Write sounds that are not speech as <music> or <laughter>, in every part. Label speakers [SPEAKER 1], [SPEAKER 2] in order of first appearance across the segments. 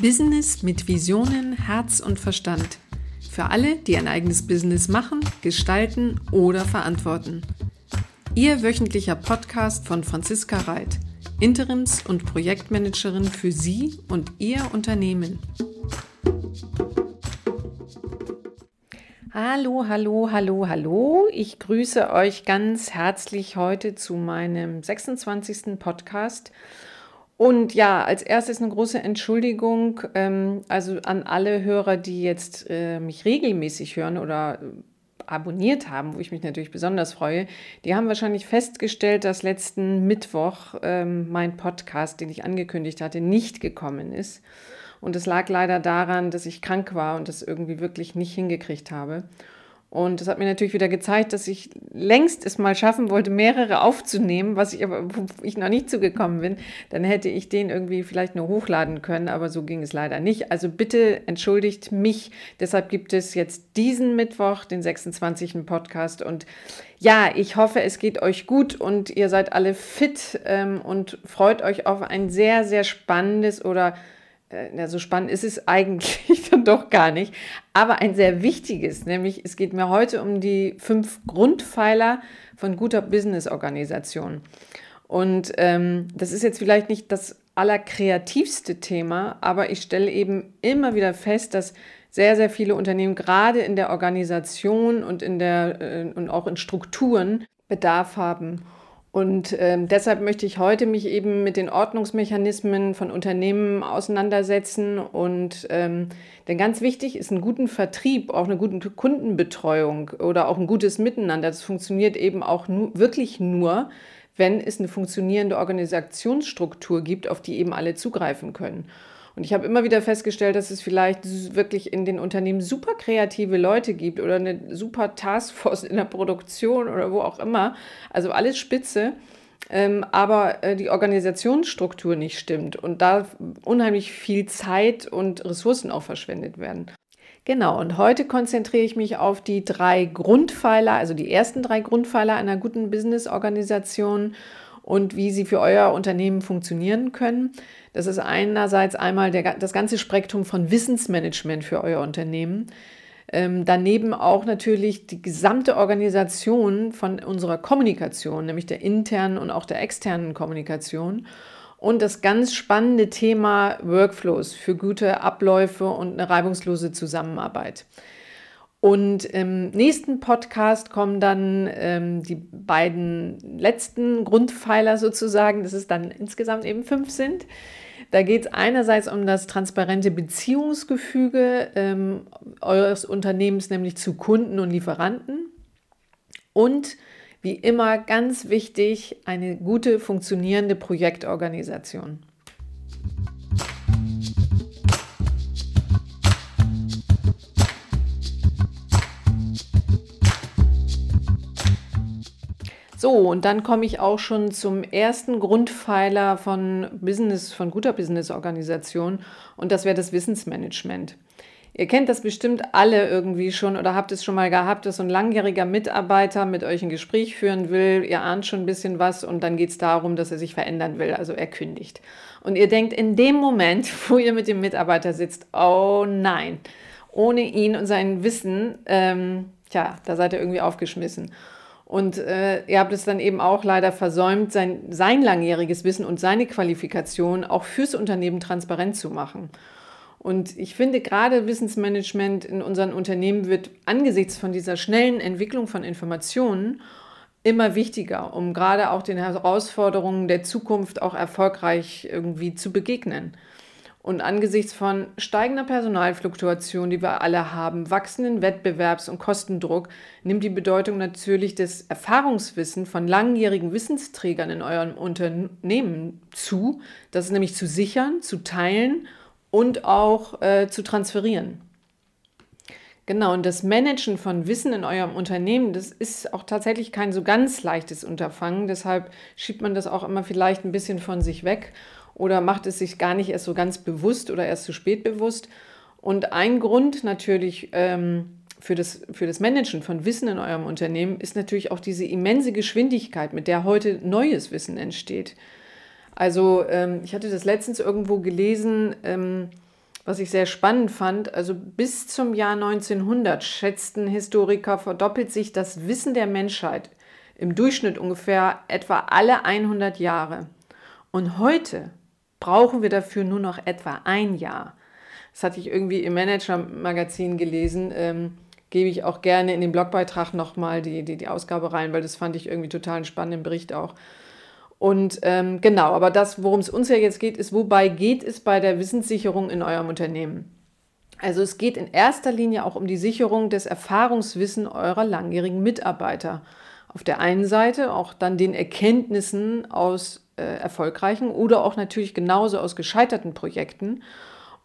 [SPEAKER 1] Business mit Visionen, Herz und Verstand. Für alle, die ein eigenes Business machen, gestalten oder verantworten. Ihr wöchentlicher Podcast von Franziska Reit, Interims- und Projektmanagerin für Sie und Ihr Unternehmen. Hallo, hallo, hallo, hallo. Ich grüße euch ganz herzlich heute zu meinem 26. Podcast. Und ja, als erstes eine große Entschuldigung, ähm, also an alle Hörer, die jetzt äh, mich regelmäßig hören oder äh, abonniert haben, wo ich mich natürlich besonders freue. Die haben wahrscheinlich festgestellt, dass letzten Mittwoch ähm, mein Podcast, den ich angekündigt hatte, nicht gekommen ist. Und es lag leider daran, dass ich krank war und das irgendwie wirklich nicht hingekriegt habe. Und das hat mir natürlich wieder gezeigt, dass ich längst es mal schaffen wollte, mehrere aufzunehmen, was ich aber, <laughs> wo ich noch nicht zugekommen bin. Dann hätte ich den irgendwie vielleicht nur hochladen können, aber so ging es leider nicht. Also bitte entschuldigt mich. Deshalb gibt es jetzt diesen Mittwoch, den 26. Podcast. Und ja, ich hoffe, es geht euch gut und ihr seid alle fit ähm, und freut euch auf ein sehr, sehr spannendes oder äh, ja, so spannend ist es <laughs> eigentlich <laughs> doch gar nicht, aber ein sehr wichtiges, nämlich es geht mir heute um die fünf Grundpfeiler von guter Business-Organisation. Und ähm, das ist jetzt vielleicht nicht das allerkreativste Thema, aber ich stelle eben immer wieder fest, dass sehr, sehr viele Unternehmen gerade in der Organisation und, in der, äh, und auch in Strukturen Bedarf haben. Und ähm, deshalb möchte ich heute mich eben mit den Ordnungsmechanismen von Unternehmen auseinandersetzen. Und ähm, denn ganz wichtig ist ein guten Vertrieb, auch eine gute Kundenbetreuung oder auch ein gutes Miteinander. Das funktioniert eben auch nur, wirklich nur, wenn es eine funktionierende Organisationsstruktur gibt, auf die eben alle zugreifen können. Und ich habe immer wieder festgestellt, dass es vielleicht wirklich in den Unternehmen super kreative Leute gibt oder eine super Taskforce in der Produktion oder wo auch immer. Also alles spitze. Ähm, aber äh, die Organisationsstruktur nicht stimmt und da unheimlich viel Zeit und Ressourcen auch verschwendet werden. Genau, und heute konzentriere ich mich auf die drei Grundpfeiler, also die ersten drei Grundpfeiler einer guten Business-Organisation und wie sie für euer Unternehmen funktionieren können. Das ist einerseits einmal der, das ganze Spektrum von Wissensmanagement für euer Unternehmen. Ähm, daneben auch natürlich die gesamte Organisation von unserer Kommunikation, nämlich der internen und auch der externen Kommunikation. Und das ganz spannende Thema Workflows für gute Abläufe und eine reibungslose Zusammenarbeit. Und im nächsten Podcast kommen dann ähm, die beiden letzten Grundpfeiler sozusagen, dass es dann insgesamt eben fünf sind. Da geht es einerseits um das transparente Beziehungsgefüge ähm, eures Unternehmens, nämlich zu Kunden und Lieferanten. Und wie immer ganz wichtig, eine gute funktionierende Projektorganisation. So, und dann komme ich auch schon zum ersten Grundpfeiler von Business, von guter Business-Organisation und das wäre das Wissensmanagement. Ihr kennt das bestimmt alle irgendwie schon oder habt es schon mal gehabt, dass so ein langjähriger Mitarbeiter mit euch ein Gespräch führen will. Ihr ahnt schon ein bisschen was und dann geht es darum, dass er sich verändern will, also er kündigt. Und ihr denkt in dem Moment, <laughs> wo ihr mit dem Mitarbeiter sitzt, oh nein, ohne ihn und sein Wissen, ähm, tja, da seid ihr irgendwie aufgeschmissen. Und äh, ihr habt es dann eben auch leider versäumt, sein, sein langjähriges Wissen und seine Qualifikation auch fürs Unternehmen transparent zu machen. Und ich finde, gerade Wissensmanagement in unseren Unternehmen wird angesichts von dieser schnellen Entwicklung von Informationen immer wichtiger, um gerade auch den Herausforderungen der Zukunft auch erfolgreich irgendwie zu begegnen. Und angesichts von steigender Personalfluktuation, die wir alle haben, wachsenden Wettbewerbs- und Kostendruck, nimmt die Bedeutung natürlich des Erfahrungswissens von langjährigen Wissensträgern in eurem Unternehmen zu. Das ist nämlich zu sichern, zu teilen und auch äh, zu transferieren. Genau, und das Managen von Wissen in eurem Unternehmen, das ist auch tatsächlich kein so ganz leichtes Unterfangen. Deshalb schiebt man das auch immer vielleicht ein bisschen von sich weg oder macht es sich gar nicht erst so ganz bewusst oder erst zu spät bewusst. Und ein Grund natürlich ähm, für, das, für das Managen von Wissen in eurem Unternehmen ist natürlich auch diese immense Geschwindigkeit, mit der heute neues Wissen entsteht. Also ähm, ich hatte das letztens irgendwo gelesen, ähm, was ich sehr spannend fand, also bis zum Jahr 1900 schätzten Historiker, verdoppelt sich das Wissen der Menschheit im Durchschnitt ungefähr etwa alle 100 Jahre. Und heute brauchen wir dafür nur noch etwa ein Jahr. Das hatte ich irgendwie im Manager-Magazin gelesen. Ähm, gebe ich auch gerne in den Blogbeitrag nochmal die, die, die Ausgabe rein, weil das fand ich irgendwie total einen spannenden Bericht auch. Und ähm, genau, aber das, worum es uns ja jetzt geht, ist, wobei geht es bei der Wissenssicherung in eurem Unternehmen? Also es geht in erster Linie auch um die Sicherung des Erfahrungswissen eurer langjährigen Mitarbeiter. Auf der einen Seite auch dann den Erkenntnissen aus äh, erfolgreichen oder auch natürlich genauso aus gescheiterten Projekten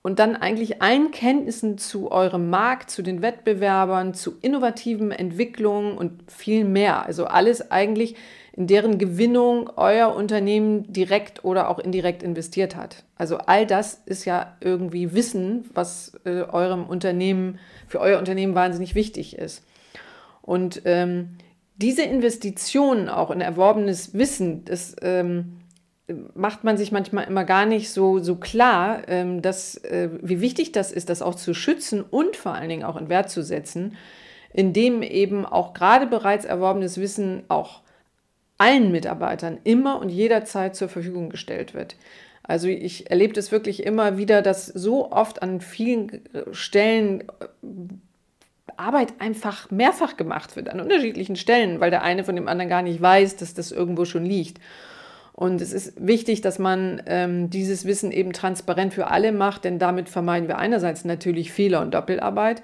[SPEAKER 1] und dann eigentlich allen Kenntnissen zu eurem Markt, zu den Wettbewerbern, zu innovativen Entwicklungen und viel mehr. Also alles eigentlich, in deren Gewinnung euer Unternehmen direkt oder auch indirekt investiert hat. Also all das ist ja irgendwie Wissen, was äh, eurem Unternehmen, für euer Unternehmen wahnsinnig wichtig ist. Und ähm, diese Investitionen auch in erworbenes Wissen, das ähm, macht man sich manchmal immer gar nicht so, so klar, ähm, dass, äh, wie wichtig das ist, das auch zu schützen und vor allen Dingen auch in Wert zu setzen, indem eben auch gerade bereits erworbenes Wissen auch allen Mitarbeitern immer und jederzeit zur Verfügung gestellt wird. Also ich erlebe das wirklich immer wieder, dass so oft an vielen Stellen äh, Arbeit einfach mehrfach gemacht wird, an unterschiedlichen Stellen, weil der eine von dem anderen gar nicht weiß, dass das irgendwo schon liegt. Und es ist wichtig, dass man ähm, dieses Wissen eben transparent für alle macht, denn damit vermeiden wir einerseits natürlich Fehler und Doppelarbeit,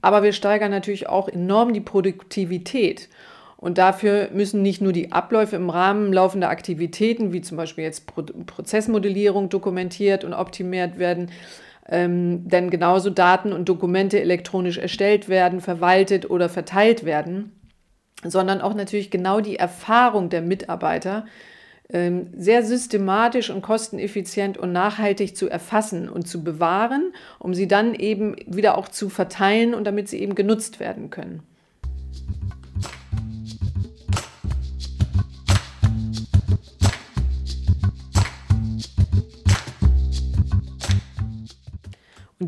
[SPEAKER 1] aber wir steigern natürlich auch enorm die Produktivität. Und dafür müssen nicht nur die Abläufe im Rahmen laufender Aktivitäten, wie zum Beispiel jetzt Pro Prozessmodellierung, dokumentiert und optimiert werden, ähm, denn genauso Daten und Dokumente elektronisch erstellt werden, verwaltet oder verteilt werden, sondern auch natürlich genau die Erfahrung der Mitarbeiter, sehr systematisch und kosteneffizient und nachhaltig zu erfassen und zu bewahren, um sie dann eben wieder auch zu verteilen und damit sie eben genutzt werden können.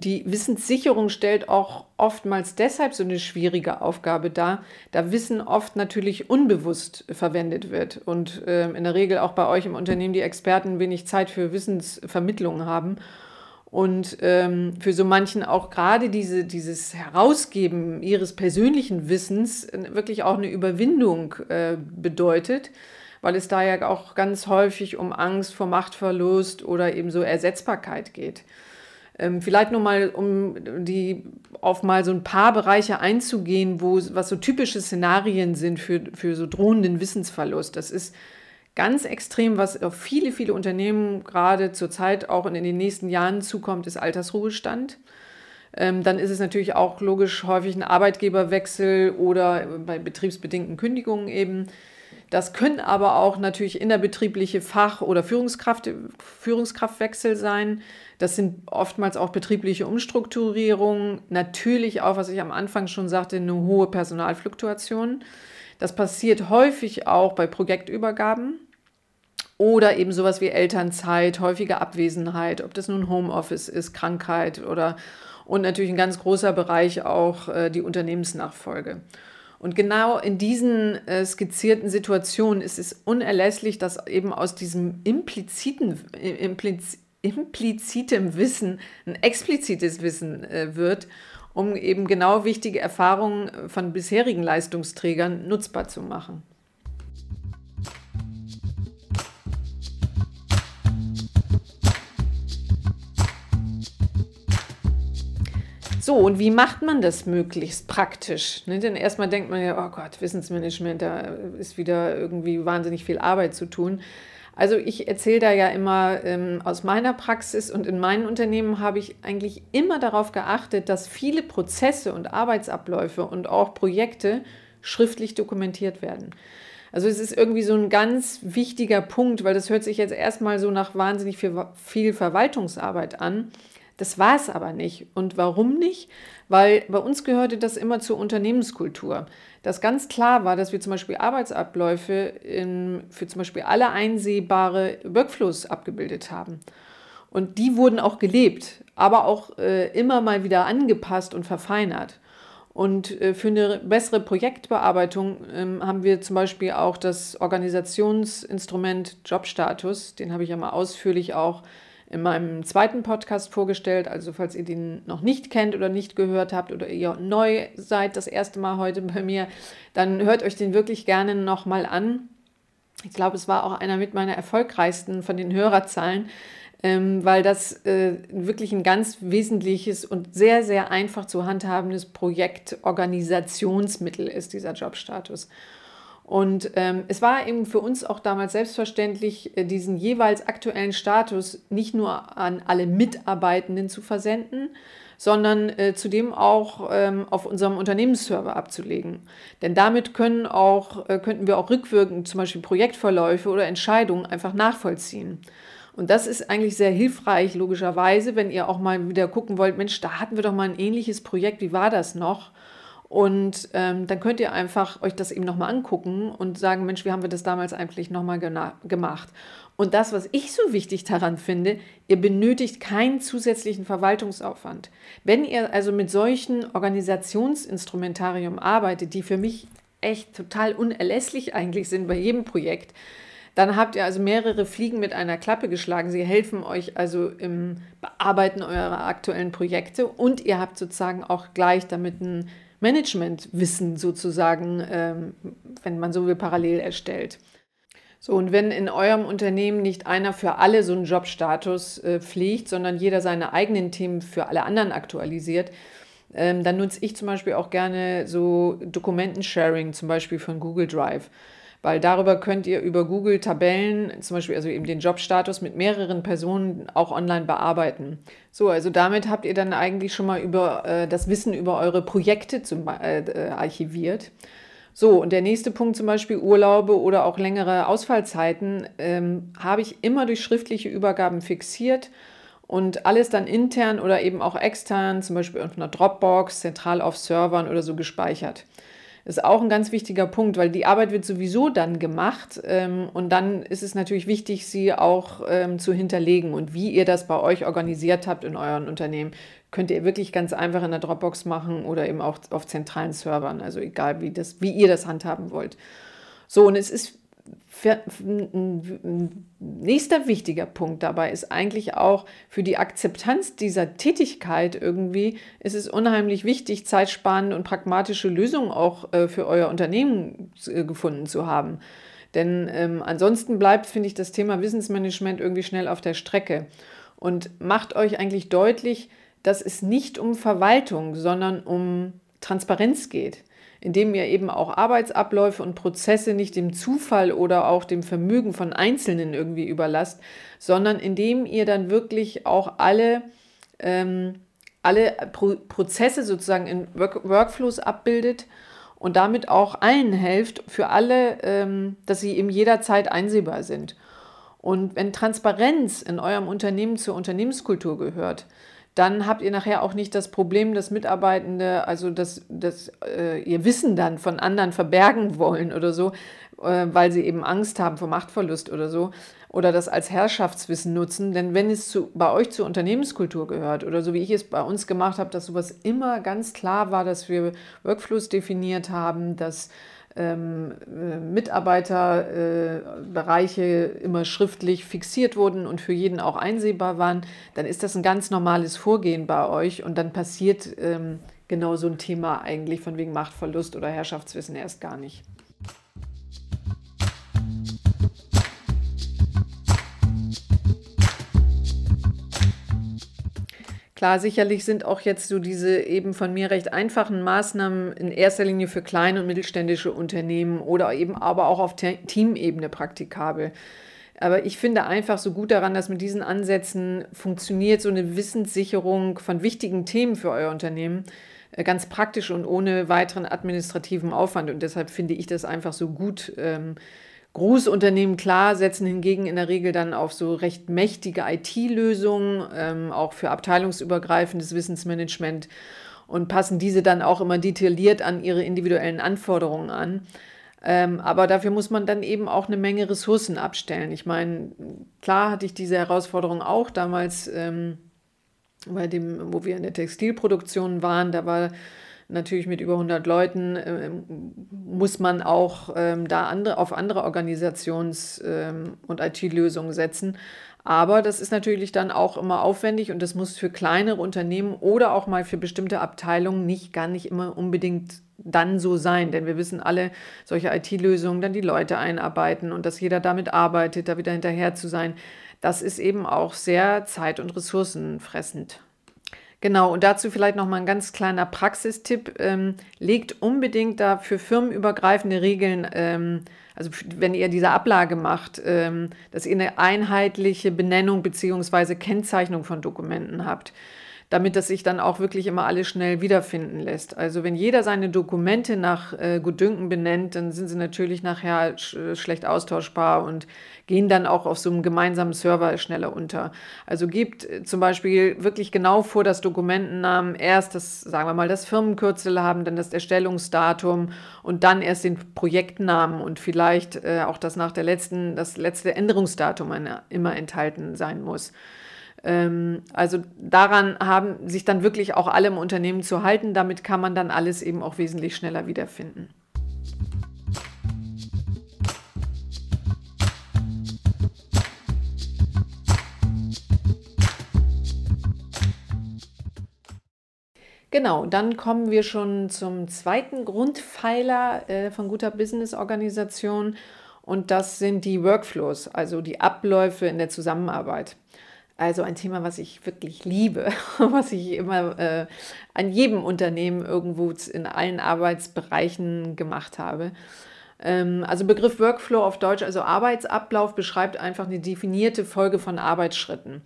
[SPEAKER 1] Die Wissenssicherung stellt auch oftmals deshalb so eine schwierige Aufgabe dar, da Wissen oft natürlich unbewusst verwendet wird und äh, in der Regel auch bei euch im Unternehmen die Experten wenig Zeit für Wissensvermittlung haben und ähm, für so manchen auch gerade diese, dieses Herausgeben ihres persönlichen Wissens wirklich auch eine Überwindung äh, bedeutet, weil es da ja auch ganz häufig um Angst vor Machtverlust oder eben so Ersetzbarkeit geht. Ähm, vielleicht nur mal, um die auf mal so ein paar Bereiche einzugehen, wo was so typische Szenarien sind für, für so drohenden Wissensverlust. Das ist ganz extrem, was auf viele, viele Unternehmen gerade zurzeit auch in den nächsten Jahren zukommt, ist Altersruhestand. Ähm, dann ist es natürlich auch logisch häufig ein Arbeitgeberwechsel oder bei betriebsbedingten Kündigungen eben. Das können aber auch natürlich innerbetriebliche Fach- oder Führungskraft, Führungskraftwechsel sein. Das sind oftmals auch betriebliche Umstrukturierungen. Natürlich auch, was ich am Anfang schon sagte, eine hohe Personalfluktuation. Das passiert häufig auch bei Projektübergaben oder eben sowas wie Elternzeit, häufige Abwesenheit, ob das nun Homeoffice ist, Krankheit oder und natürlich ein ganz großer Bereich auch äh, die Unternehmensnachfolge. Und genau in diesen äh, skizzierten Situationen ist es unerlässlich, dass eben aus diesem impliziten, impliz, implizitem Wissen ein explizites Wissen äh, wird, um eben genau wichtige Erfahrungen von bisherigen Leistungsträgern nutzbar zu machen. So, und wie macht man das möglichst praktisch? Ne? Denn erstmal denkt man ja, oh Gott, Wissensmanagement, da ist wieder irgendwie wahnsinnig viel Arbeit zu tun. Also ich erzähle da ja immer ähm, aus meiner Praxis und in meinen Unternehmen habe ich eigentlich immer darauf geachtet, dass viele Prozesse und Arbeitsabläufe und auch Projekte schriftlich dokumentiert werden. Also es ist irgendwie so ein ganz wichtiger Punkt, weil das hört sich jetzt erstmal so nach wahnsinnig viel, viel Verwaltungsarbeit an. Das war es aber nicht. Und warum nicht? Weil bei uns gehörte das immer zur Unternehmenskultur. Dass ganz klar war, dass wir zum Beispiel Arbeitsabläufe in, für zum Beispiel alle einsehbare Workflows abgebildet haben. Und die wurden auch gelebt, aber auch äh, immer mal wieder angepasst und verfeinert. Und äh, für eine bessere Projektbearbeitung ähm, haben wir zum Beispiel auch das Organisationsinstrument Jobstatus. Den habe ich ja mal ausführlich auch in meinem zweiten Podcast vorgestellt. Also falls ihr den noch nicht kennt oder nicht gehört habt oder ihr neu seid, das erste Mal heute bei mir, dann hört euch den wirklich gerne nochmal an. Ich glaube, es war auch einer mit meiner erfolgreichsten von den Hörerzahlen ähm, weil das äh, wirklich ein ganz wesentliches und sehr, sehr einfach zu handhabendes Projektorganisationsmittel ist, dieser Jobstatus. Und ähm, es war eben für uns auch damals selbstverständlich, äh, diesen jeweils aktuellen Status nicht nur an alle Mitarbeitenden zu versenden, sondern äh, zudem auch ähm, auf unserem Unternehmensserver abzulegen. Denn damit können auch, äh, könnten wir auch rückwirkend zum Beispiel Projektverläufe oder Entscheidungen einfach nachvollziehen. Und das ist eigentlich sehr hilfreich, logischerweise, wenn ihr auch mal wieder gucken wollt, Mensch, da hatten wir doch mal ein ähnliches Projekt, wie war das noch? Und ähm, dann könnt ihr einfach euch das eben nochmal angucken und sagen, Mensch, wie haben wir das damals eigentlich nochmal gemacht? Und das, was ich so wichtig daran finde, ihr benötigt keinen zusätzlichen Verwaltungsaufwand. Wenn ihr also mit solchen Organisationsinstrumentarium arbeitet, die für mich echt total unerlässlich eigentlich sind bei jedem Projekt, dann habt ihr also mehrere Fliegen mit einer Klappe geschlagen. Sie helfen euch also im Bearbeiten eurer aktuellen Projekte und ihr habt sozusagen auch gleich damit ein Managementwissen sozusagen, ähm, wenn man so will, parallel erstellt. So, und wenn in eurem Unternehmen nicht einer für alle so einen Jobstatus äh, pflegt, sondern jeder seine eigenen Themen für alle anderen aktualisiert, ähm, dann nutze ich zum Beispiel auch gerne so Dokumentensharing, zum Beispiel von Google Drive weil darüber könnt ihr über Google Tabellen, zum Beispiel also eben den Jobstatus mit mehreren Personen auch online bearbeiten. So, also damit habt ihr dann eigentlich schon mal über äh, das Wissen über eure Projekte zum, äh, äh, archiviert. So, und der nächste Punkt zum Beispiel Urlaube oder auch längere Ausfallzeiten ähm, habe ich immer durch schriftliche Übergaben fixiert und alles dann intern oder eben auch extern, zum Beispiel auf einer Dropbox, zentral auf Servern oder so gespeichert ist auch ein ganz wichtiger Punkt, weil die Arbeit wird sowieso dann gemacht ähm, und dann ist es natürlich wichtig, sie auch ähm, zu hinterlegen. Und wie ihr das bei euch organisiert habt in euren Unternehmen, könnt ihr wirklich ganz einfach in der Dropbox machen oder eben auch auf zentralen Servern, also egal wie, das, wie ihr das handhaben wollt. So, und es ist nächster wichtiger Punkt dabei ist eigentlich auch für die Akzeptanz dieser Tätigkeit irgendwie ist es unheimlich wichtig, zeitsparende und pragmatische Lösungen auch äh, für euer Unternehmen äh, gefunden zu haben. Denn ähm, ansonsten bleibt, finde ich, das Thema Wissensmanagement irgendwie schnell auf der Strecke. Und macht euch eigentlich deutlich, dass es nicht um Verwaltung, sondern um Transparenz geht indem ihr eben auch Arbeitsabläufe und Prozesse nicht dem Zufall oder auch dem Vermögen von Einzelnen irgendwie überlasst, sondern indem ihr dann wirklich auch alle, ähm, alle Pro Prozesse sozusagen in Work Workflows abbildet und damit auch allen helft, für alle, ähm, dass sie eben jederzeit einsehbar sind. Und wenn Transparenz in eurem Unternehmen zur Unternehmenskultur gehört, dann habt ihr nachher auch nicht das Problem, dass Mitarbeitende, also dass, dass äh, ihr Wissen dann von anderen verbergen wollen oder so, äh, weil sie eben Angst haben vor Machtverlust oder so, oder das als Herrschaftswissen nutzen. Denn wenn es zu, bei euch zur Unternehmenskultur gehört oder so wie ich es bei uns gemacht habe, dass sowas immer ganz klar war, dass wir Workflows definiert haben, dass Mitarbeiterbereiche äh, immer schriftlich fixiert wurden und für jeden auch einsehbar waren, dann ist das ein ganz normales Vorgehen bei euch und dann passiert ähm, genau so ein Thema eigentlich von wegen Machtverlust oder Herrschaftswissen erst gar nicht. Klar, sicherlich sind auch jetzt so diese eben von mir recht einfachen Maßnahmen in erster Linie für kleine und mittelständische Unternehmen oder eben aber auch auf Teamebene praktikabel. Aber ich finde einfach so gut daran, dass mit diesen Ansätzen funktioniert so eine Wissenssicherung von wichtigen Themen für euer Unternehmen äh, ganz praktisch und ohne weiteren administrativen Aufwand. Und deshalb finde ich das einfach so gut, ähm, Großunternehmen klar setzen hingegen in der Regel dann auf so recht mächtige IT-Lösungen, ähm, auch für abteilungsübergreifendes Wissensmanagement und passen diese dann auch immer detailliert an ihre individuellen Anforderungen an. Ähm, aber dafür muss man dann eben auch eine Menge Ressourcen abstellen. Ich meine, klar hatte ich diese Herausforderung auch damals ähm, bei dem, wo wir in der Textilproduktion waren. Da war natürlich mit über 100 Leuten äh, muss man auch ähm, da andere, auf andere Organisations- ähm, und IT-Lösungen setzen. Aber das ist natürlich dann auch immer aufwendig und das muss für kleinere Unternehmen oder auch mal für bestimmte Abteilungen nicht gar nicht immer unbedingt dann so sein. Denn wir wissen alle, solche IT-Lösungen, dann die Leute einarbeiten und dass jeder damit arbeitet, da wieder hinterher zu sein, das ist eben auch sehr zeit- und ressourcenfressend. Genau, und dazu vielleicht noch mal ein ganz kleiner Praxistipp. Ähm, legt unbedingt da für firmenübergreifende Regeln, ähm, also wenn ihr diese Ablage macht, ähm, dass ihr eine einheitliche Benennung bzw. Kennzeichnung von Dokumenten habt damit das sich dann auch wirklich immer alles schnell wiederfinden lässt. Also wenn jeder seine Dokumente nach äh, Gutdünken benennt, dann sind sie natürlich nachher sch schlecht austauschbar und gehen dann auch auf so einem gemeinsamen Server schneller unter. Also gebt äh, zum Beispiel wirklich genau vor, dass Dokumentennamen erst das, sagen wir mal, das Firmenkürzel haben, dann das Erstellungsdatum und dann erst den Projektnamen und vielleicht äh, auch das nach der letzten, das letzte Änderungsdatum immer enthalten sein muss. Ähm, also daran haben sich dann wirklich auch alle im Unternehmen zu halten. Damit kann man dann alles eben auch wesentlich schneller wiederfinden. Genau, dann kommen wir schon zum zweiten Grundpfeiler äh, von guter Business-Organisation und das sind die Workflows, also die Abläufe in der Zusammenarbeit. Also ein Thema, was ich wirklich liebe, <laughs> was ich immer äh, an jedem Unternehmen irgendwo in allen Arbeitsbereichen gemacht habe. Ähm, also Begriff Workflow auf Deutsch, also Arbeitsablauf, beschreibt einfach eine definierte Folge von Arbeitsschritten.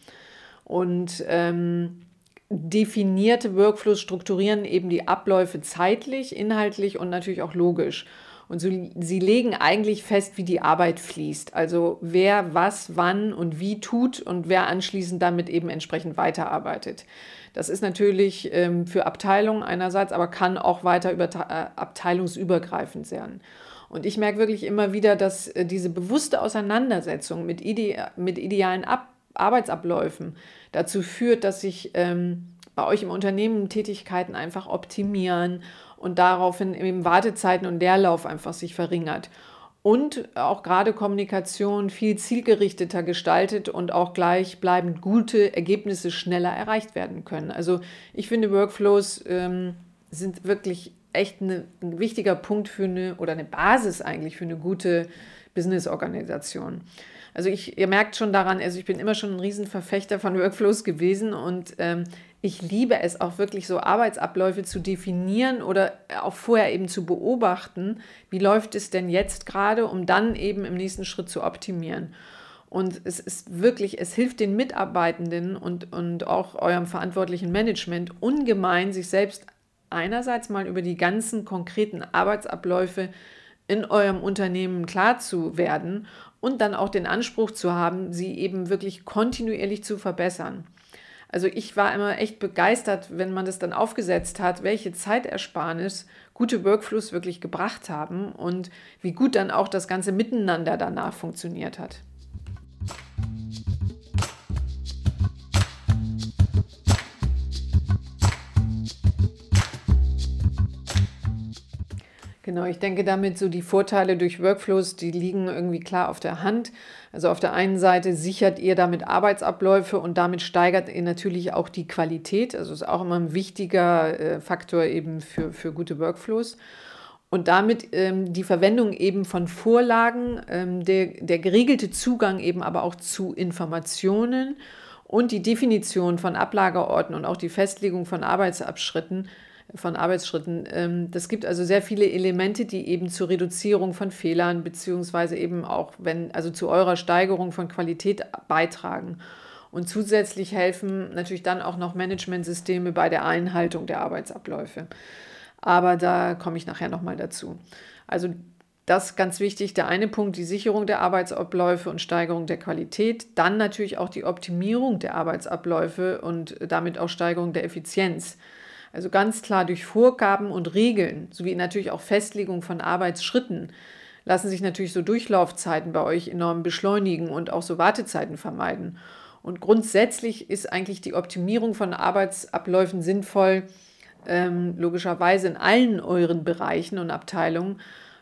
[SPEAKER 1] Und ähm, definierte Workflows strukturieren eben die Abläufe zeitlich, inhaltlich und natürlich auch logisch. Und so, sie legen eigentlich fest, wie die Arbeit fließt. Also wer was, wann und wie tut und wer anschließend damit eben entsprechend weiterarbeitet. Das ist natürlich ähm, für Abteilungen einerseits, aber kann auch weiter über, äh, abteilungsübergreifend sein. Und ich merke wirklich immer wieder, dass äh, diese bewusste Auseinandersetzung mit, ide mit idealen Ab Arbeitsabläufen dazu führt, dass sich ähm, bei euch im Unternehmen Tätigkeiten einfach optimieren und daraufhin eben Wartezeiten und Leerlauf einfach sich verringert. Und auch gerade Kommunikation viel zielgerichteter gestaltet und auch gleichbleibend gute Ergebnisse schneller erreicht werden können. Also ich finde, Workflows ähm, sind wirklich echt eine, ein wichtiger Punkt für eine oder eine Basis eigentlich für eine gute Business-Organisation. Also ich, ihr merkt schon daran, also ich bin immer schon ein Riesenverfechter von Workflows gewesen und ähm, ich liebe es auch wirklich so Arbeitsabläufe zu definieren oder auch vorher eben zu beobachten, wie läuft es denn jetzt gerade, um dann eben im nächsten Schritt zu optimieren. Und es ist wirklich, es hilft den Mitarbeitenden und, und auch eurem verantwortlichen Management ungemein, sich selbst einerseits mal über die ganzen konkreten Arbeitsabläufe in eurem Unternehmen klar zu werden und dann auch den Anspruch zu haben, sie eben wirklich kontinuierlich zu verbessern. Also ich war immer echt begeistert, wenn man das dann aufgesetzt hat, welche Zeitersparnis gute Workflows wirklich gebracht haben und wie gut dann auch das ganze Miteinander danach funktioniert hat. Genau, ich denke damit so die Vorteile durch Workflows, die liegen irgendwie klar auf der Hand. Also auf der einen Seite sichert ihr damit Arbeitsabläufe und damit steigert ihr natürlich auch die Qualität. Also ist auch immer ein wichtiger äh, Faktor eben für, für gute Workflows. Und damit ähm, die Verwendung eben von Vorlagen, ähm, der, der geregelte Zugang eben aber auch zu Informationen und die Definition von Ablagerorten und auch die Festlegung von Arbeitsabschritten von Arbeitsschritten. Ähm, das gibt also sehr viele Elemente, die eben zur Reduzierung von Fehlern beziehungsweise eben auch, wenn, also zu eurer Steigerung von Qualität beitragen. Und zusätzlich helfen natürlich dann auch noch Managementsysteme bei der Einhaltung der Arbeitsabläufe. Aber da komme ich nachher nochmal dazu. Also das ganz wichtig. Der eine Punkt, die Sicherung der Arbeitsabläufe und Steigerung der Qualität. Dann natürlich auch die Optimierung der Arbeitsabläufe und damit auch Steigerung der Effizienz. Also ganz klar durch Vorgaben und Regeln sowie natürlich auch Festlegung von Arbeitsschritten lassen sich natürlich so Durchlaufzeiten bei euch enorm beschleunigen und auch so Wartezeiten vermeiden. Und grundsätzlich ist eigentlich die Optimierung von Arbeitsabläufen sinnvoll, ähm, logischerweise in allen euren Bereichen und Abteilungen,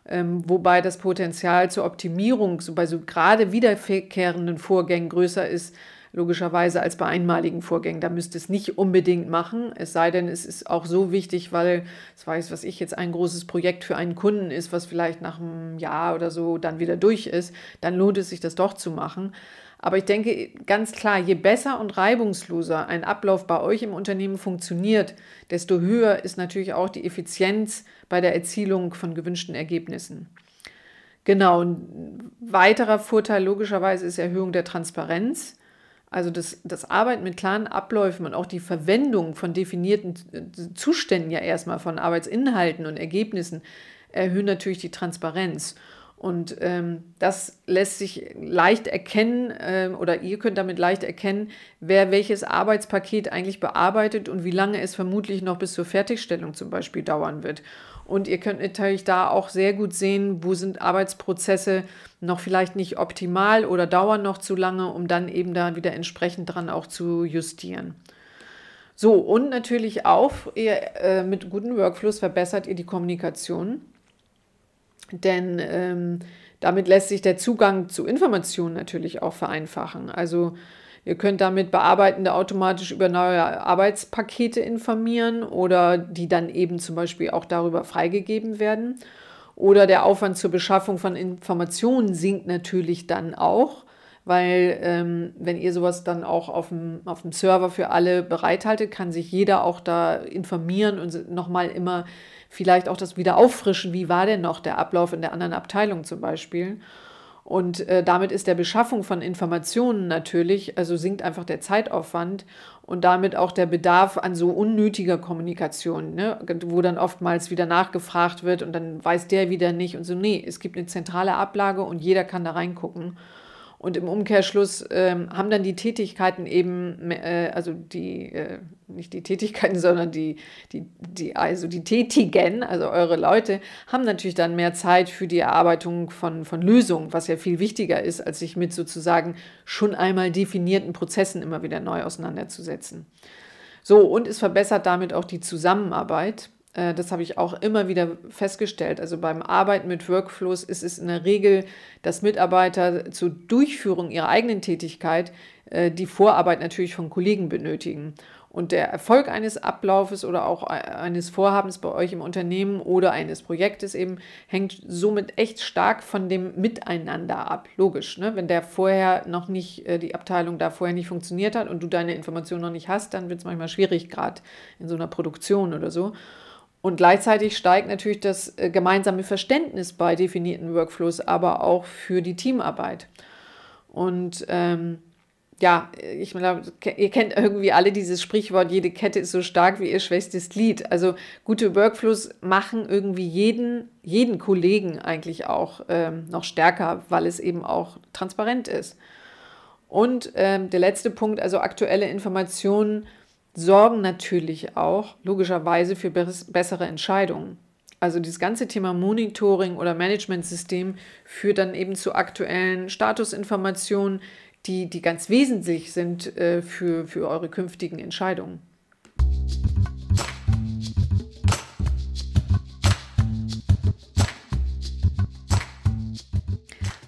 [SPEAKER 1] ähm, wobei das Potenzial zur Optimierung so bei so gerade wiederkehrenden Vorgängen größer ist, logischerweise als bei einmaligen Vorgängen. Da müsst ihr es nicht unbedingt machen, es sei denn, es ist auch so wichtig, weil, das weiß was ich jetzt ein großes Projekt für einen Kunden ist, was vielleicht nach einem Jahr oder so dann wieder durch ist, dann lohnt es sich, das doch zu machen. Aber ich denke ganz klar, je besser und reibungsloser ein Ablauf bei euch im Unternehmen funktioniert, desto höher ist natürlich auch die Effizienz bei der Erzielung von gewünschten Ergebnissen. Genau, ein weiterer Vorteil logischerweise ist Erhöhung der Transparenz. Also das, das Arbeiten mit klaren Abläufen und auch die Verwendung von definierten Zuständen ja erstmal von Arbeitsinhalten und Ergebnissen erhöhen natürlich die Transparenz. Und ähm, das lässt sich leicht erkennen äh, oder ihr könnt damit leicht erkennen, wer welches Arbeitspaket eigentlich bearbeitet und wie lange es vermutlich noch bis zur Fertigstellung zum Beispiel dauern wird. Und ihr könnt natürlich da auch sehr gut sehen, wo sind Arbeitsprozesse noch vielleicht nicht optimal oder dauern noch zu lange, um dann eben da wieder entsprechend dran auch zu justieren. So, und natürlich auch, ihr, äh, mit guten Workflows verbessert ihr die Kommunikation denn ähm, damit lässt sich der Zugang zu Informationen natürlich auch vereinfachen. Also ihr könnt damit Bearbeitende automatisch über neue Arbeitspakete informieren oder die dann eben zum Beispiel auch darüber freigegeben werden. Oder der Aufwand zur Beschaffung von Informationen sinkt natürlich dann auch, weil ähm, wenn ihr sowas dann auch auf dem, auf dem Server für alle bereithaltet, kann sich jeder auch da informieren und nochmal immer vielleicht auch das wieder auffrischen, wie war denn noch der Ablauf in der anderen Abteilung zum Beispiel. Und äh, damit ist der Beschaffung von Informationen natürlich, also sinkt einfach der Zeitaufwand und damit auch der Bedarf an so unnötiger Kommunikation, ne? wo dann oftmals wieder nachgefragt wird und dann weiß der wieder nicht und so, nee, es gibt eine zentrale Ablage und jeder kann da reingucken. Und im Umkehrschluss ähm, haben dann die Tätigkeiten eben, äh, also die, äh, nicht die Tätigkeiten, <laughs> sondern die, die, die, also die Tätigen, also eure Leute, haben natürlich dann mehr Zeit für die Erarbeitung von, von Lösungen, was ja viel wichtiger ist, als sich mit sozusagen schon einmal definierten Prozessen immer wieder neu auseinanderzusetzen. So, und es verbessert damit auch die Zusammenarbeit. Äh, das habe ich auch immer wieder festgestellt. Also beim Arbeiten mit Workflows ist es in der Regel, dass Mitarbeiter zur Durchführung ihrer eigenen Tätigkeit äh, die Vorarbeit natürlich von Kollegen benötigen. Und der Erfolg eines Ablaufes oder auch eines Vorhabens bei euch im Unternehmen oder eines Projektes eben hängt somit echt stark von dem Miteinander ab. Logisch, ne? wenn der vorher noch nicht, äh, die Abteilung da vorher nicht funktioniert hat und du deine Informationen noch nicht hast, dann wird es manchmal schwierig, gerade in so einer Produktion oder so. Und gleichzeitig steigt natürlich das äh, gemeinsame Verständnis bei definierten Workflows, aber auch für die Teamarbeit. Und ähm, ja, ich glaube, ihr kennt irgendwie alle dieses Sprichwort, jede Kette ist so stark wie ihr schwächstes Glied. Also gute Workflows machen irgendwie jeden, jeden Kollegen eigentlich auch ähm, noch stärker, weil es eben auch transparent ist. Und ähm, der letzte Punkt, also aktuelle Informationen sorgen natürlich auch logischerweise für bessere Entscheidungen. Also dieses ganze Thema Monitoring oder Managementsystem führt dann eben zu aktuellen Statusinformationen, die, die ganz wesentlich sind äh, für, für eure künftigen Entscheidungen.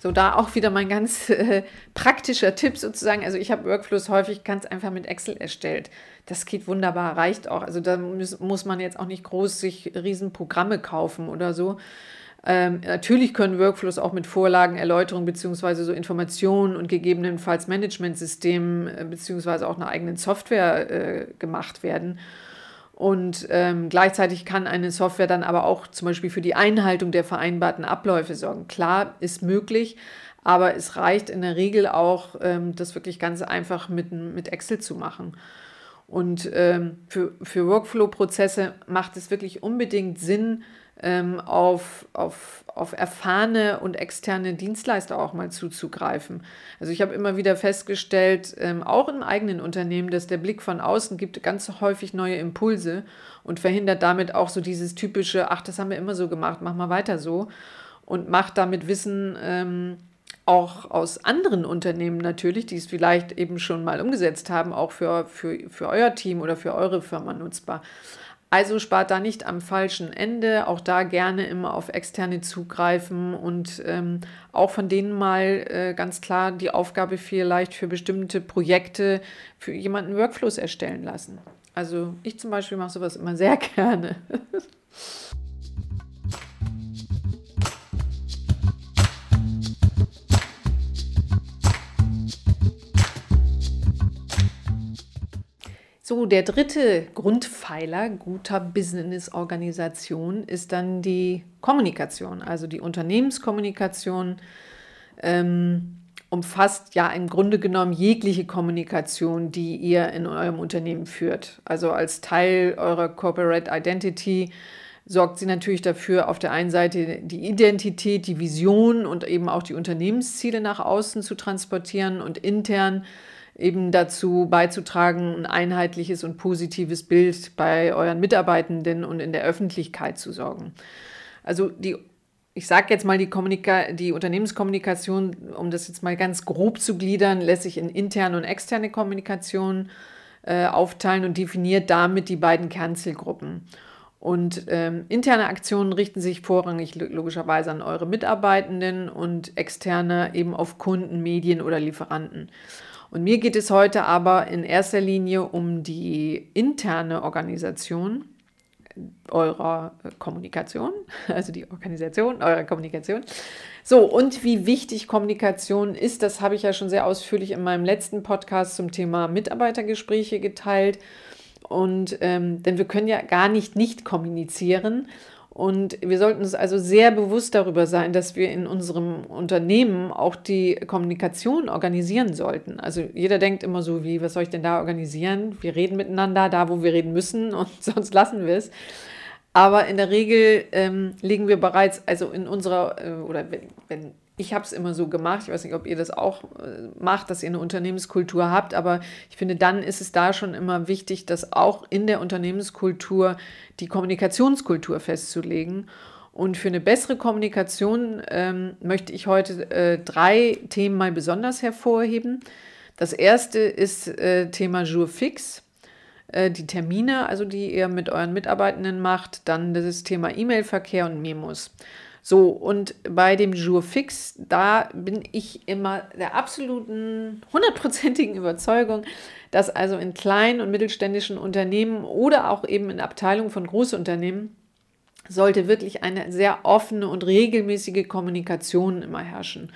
[SPEAKER 1] So, da auch wieder mein ganz <laughs> äh, praktischer Tipp sozusagen. Also ich habe Workflows häufig ganz einfach mit Excel erstellt. Das geht wunderbar, reicht auch. Also da muss, muss man jetzt auch nicht groß sich Riesenprogramme kaufen oder so. Ähm, natürlich können Workflows auch mit Vorlagen, Erläuterungen beziehungsweise so Informationen und gegebenenfalls Managementsystemen äh, beziehungsweise auch einer eigenen Software äh, gemacht werden. Und ähm, gleichzeitig kann eine Software dann aber auch zum Beispiel für die Einhaltung der vereinbarten Abläufe sorgen. Klar, ist möglich, aber es reicht in der Regel auch, ähm, das wirklich ganz einfach mit, mit Excel zu machen. Und ähm, für, für Workflow-Prozesse macht es wirklich unbedingt Sinn, ähm, auf, auf, auf erfahrene und externe Dienstleister auch mal zuzugreifen. Also ich habe immer wieder festgestellt, ähm, auch im eigenen Unternehmen, dass der Blick von außen gibt ganz häufig neue Impulse und verhindert damit auch so dieses typische, ach, das haben wir immer so gemacht, mach mal weiter so. und macht damit Wissen ähm, auch aus anderen Unternehmen natürlich, die es vielleicht eben schon mal umgesetzt haben, auch für, für, für euer Team oder für eure Firma nutzbar. Also spart da nicht am falschen Ende, auch da gerne immer auf externe zugreifen und ähm, auch von denen mal äh, ganz klar die Aufgabe vielleicht für bestimmte Projekte für jemanden Workflows erstellen lassen. Also ich zum Beispiel mache sowas immer sehr <laughs> gerne. So, der dritte Grundpfeiler guter Business-Organisation ist dann die Kommunikation, also die Unternehmenskommunikation. Ähm, umfasst ja im Grunde genommen jegliche Kommunikation, die ihr in eurem Unternehmen führt. Also als Teil eurer Corporate Identity sorgt sie natürlich dafür, auf der einen Seite die Identität, die Vision und eben auch die Unternehmensziele nach außen zu transportieren und intern eben dazu beizutragen, ein einheitliches und positives Bild bei euren Mitarbeitenden und in der Öffentlichkeit zu sorgen. Also die, ich sage jetzt mal, die, die Unternehmenskommunikation, um das jetzt mal ganz grob zu gliedern, lässt sich in interne und externe Kommunikation äh, aufteilen und definiert damit die beiden Kernzielgruppen. Und ähm, interne Aktionen richten sich vorrangig logischerweise an eure Mitarbeitenden und externe eben auf Kunden, Medien oder Lieferanten. Und mir geht es heute aber in erster Linie um die interne Organisation eurer Kommunikation, <laughs> also die Organisation eurer Kommunikation. So, und wie wichtig Kommunikation ist, das habe ich ja schon sehr ausführlich in meinem letzten Podcast zum Thema Mitarbeitergespräche geteilt. Und ähm, denn wir können ja gar nicht nicht kommunizieren. Und wir sollten uns also sehr bewusst darüber sein, dass wir in unserem Unternehmen auch die Kommunikation organisieren sollten. Also jeder denkt immer so, wie, was soll ich denn da organisieren? Wir reden miteinander da, wo wir reden müssen <laughs> und sonst lassen wir es. Aber in der Regel ähm, legen wir bereits, also in unserer, äh, oder wenn, wenn ich habe es immer so gemacht, ich weiß nicht, ob ihr das auch äh, macht, dass ihr eine Unternehmenskultur habt, aber ich finde, dann ist es da schon immer wichtig, dass auch in der Unternehmenskultur die Kommunikationskultur festzulegen. Und für eine bessere Kommunikation ähm, möchte ich heute äh, drei Themen mal besonders hervorheben. Das erste ist äh, Thema Jour fix, äh, die Termine, also die ihr mit euren Mitarbeitenden macht, dann das Thema E-Mail-Verkehr und Memos. So, und bei dem Jour fix, da bin ich immer der absoluten hundertprozentigen Überzeugung, dass also in kleinen und mittelständischen Unternehmen oder auch eben in Abteilungen von Großunternehmen sollte wirklich eine sehr offene und regelmäßige Kommunikation immer herrschen.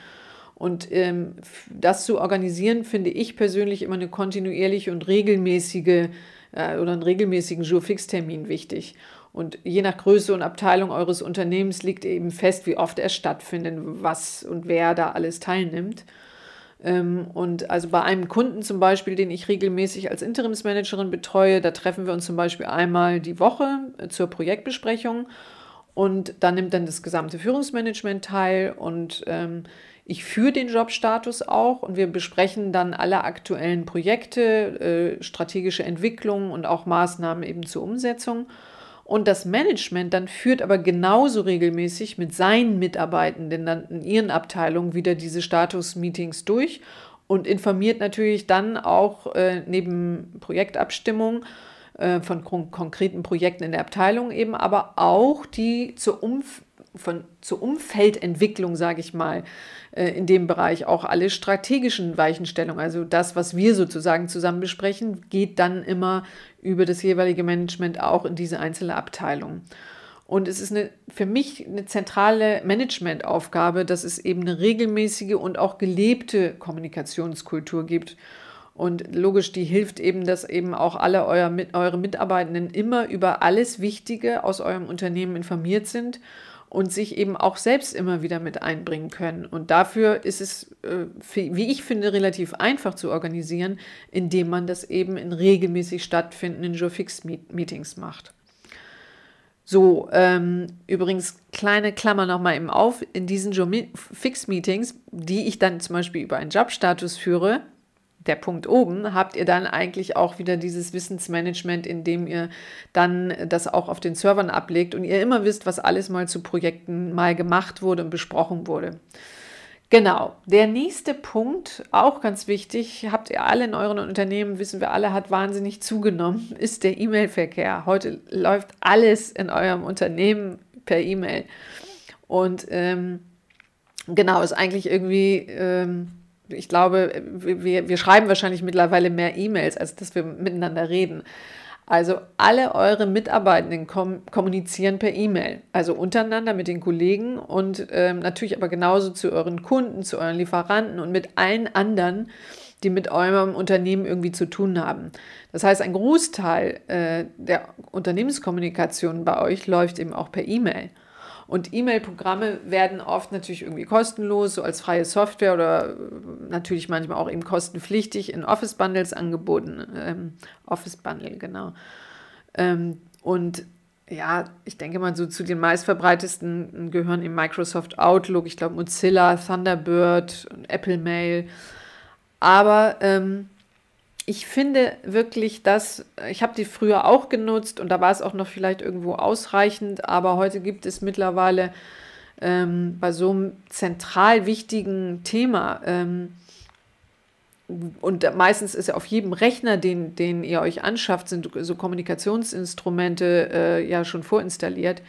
[SPEAKER 1] Und ähm, das zu organisieren, finde ich persönlich immer eine kontinuierliche und regelmäßige äh, oder einen regelmäßigen Jour-Fix-Termin wichtig. Und je nach Größe und Abteilung eures Unternehmens liegt eben fest, wie oft er stattfindet, was und wer da alles teilnimmt. Ähm, und also bei einem Kunden zum Beispiel, den ich regelmäßig als Interimsmanagerin betreue, da treffen wir uns zum Beispiel einmal die Woche äh, zur Projektbesprechung und da nimmt dann das gesamte Führungsmanagement teil und ähm, ich führe den Jobstatus auch und wir besprechen dann alle aktuellen Projekte, äh, strategische Entwicklungen und auch Maßnahmen eben zur Umsetzung. Und das Management dann führt aber genauso regelmäßig mit seinen Mitarbeitenden dann in ihren Abteilungen wieder diese Status-Meetings durch und informiert natürlich dann auch äh, neben Projektabstimmung äh, von kon konkreten Projekten in der Abteilung eben, aber auch die zur, Umf von, zur Umfeldentwicklung, sage ich mal, äh, in dem Bereich auch alle strategischen Weichenstellungen, also das, was wir sozusagen zusammen besprechen, geht dann immer über das jeweilige Management auch in diese einzelne Abteilung. Und es ist eine, für mich eine zentrale Managementaufgabe, dass es eben eine regelmäßige und auch gelebte Kommunikationskultur gibt. Und logisch, die hilft eben, dass eben auch alle euer, eure Mitarbeitenden immer über alles Wichtige aus eurem Unternehmen informiert sind und sich eben auch selbst immer wieder mit einbringen können. Und dafür ist es, äh, wie ich finde, relativ einfach zu organisieren, indem man das eben in regelmäßig stattfindenden Jour-Fix-Meetings macht. So, ähm, übrigens, kleine Klammer nochmal eben auf, in diesen Jour-Fix-Meetings, die ich dann zum Beispiel über einen Jobstatus führe, der Punkt oben, habt ihr dann eigentlich auch wieder dieses Wissensmanagement, in dem ihr dann das auch auf den Servern ablegt und ihr immer wisst, was alles mal zu Projekten mal gemacht wurde und besprochen wurde. Genau, der nächste Punkt, auch ganz wichtig, habt ihr alle in euren Unternehmen, wissen wir alle, hat wahnsinnig zugenommen, <laughs> ist der E-Mail-Verkehr. Heute läuft alles in eurem Unternehmen per E-Mail. Und ähm, genau, ist eigentlich irgendwie, ähm, ich glaube, wir, wir schreiben wahrscheinlich mittlerweile mehr E-Mails, als dass wir miteinander reden. Also alle eure Mitarbeitenden kom kommunizieren per E-Mail, also untereinander mit den Kollegen und ähm, natürlich aber genauso zu euren Kunden, zu euren Lieferanten und mit allen anderen, die mit eurem Unternehmen irgendwie zu tun haben. Das heißt, ein Großteil äh, der Unternehmenskommunikation bei euch läuft eben auch per E-Mail. Und E-Mail-Programme werden oft natürlich irgendwie kostenlos, so als freie Software oder äh, natürlich manchmal auch eben kostenpflichtig in Office-Bundles angeboten. Ähm, Office-Bundle, genau. Ähm, und ja, ich denke mal, so zu den meistverbreitetsten gehören eben Microsoft Outlook, ich glaube Mozilla, Thunderbird, Apple Mail. Aber ähm, ich finde wirklich, dass ich habe die früher auch genutzt und da war es auch noch vielleicht irgendwo ausreichend, aber heute gibt es mittlerweile ähm, bei so einem zentral wichtigen Thema ähm, und meistens ist ja auf jedem Rechner, den, den ihr euch anschafft, sind so Kommunikationsinstrumente äh, ja schon vorinstalliert.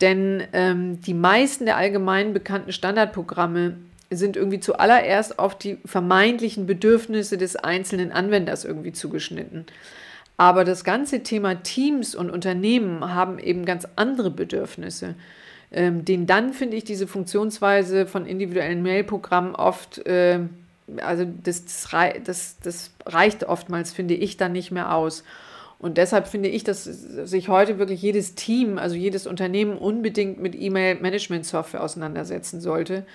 [SPEAKER 1] Denn ähm, die meisten der allgemein bekannten Standardprogramme sind irgendwie zuallererst auf die vermeintlichen Bedürfnisse des einzelnen Anwenders irgendwie zugeschnitten. Aber das ganze Thema Teams und Unternehmen haben eben ganz andere Bedürfnisse. Ähm, denen dann finde ich diese Funktionsweise von individuellen Mailprogrammen oft, äh, also das, das, das reicht oftmals, finde ich, dann nicht mehr aus. Und deshalb finde ich, dass sich heute wirklich jedes Team, also jedes Unternehmen unbedingt mit E-Mail-Management-Software auseinandersetzen sollte.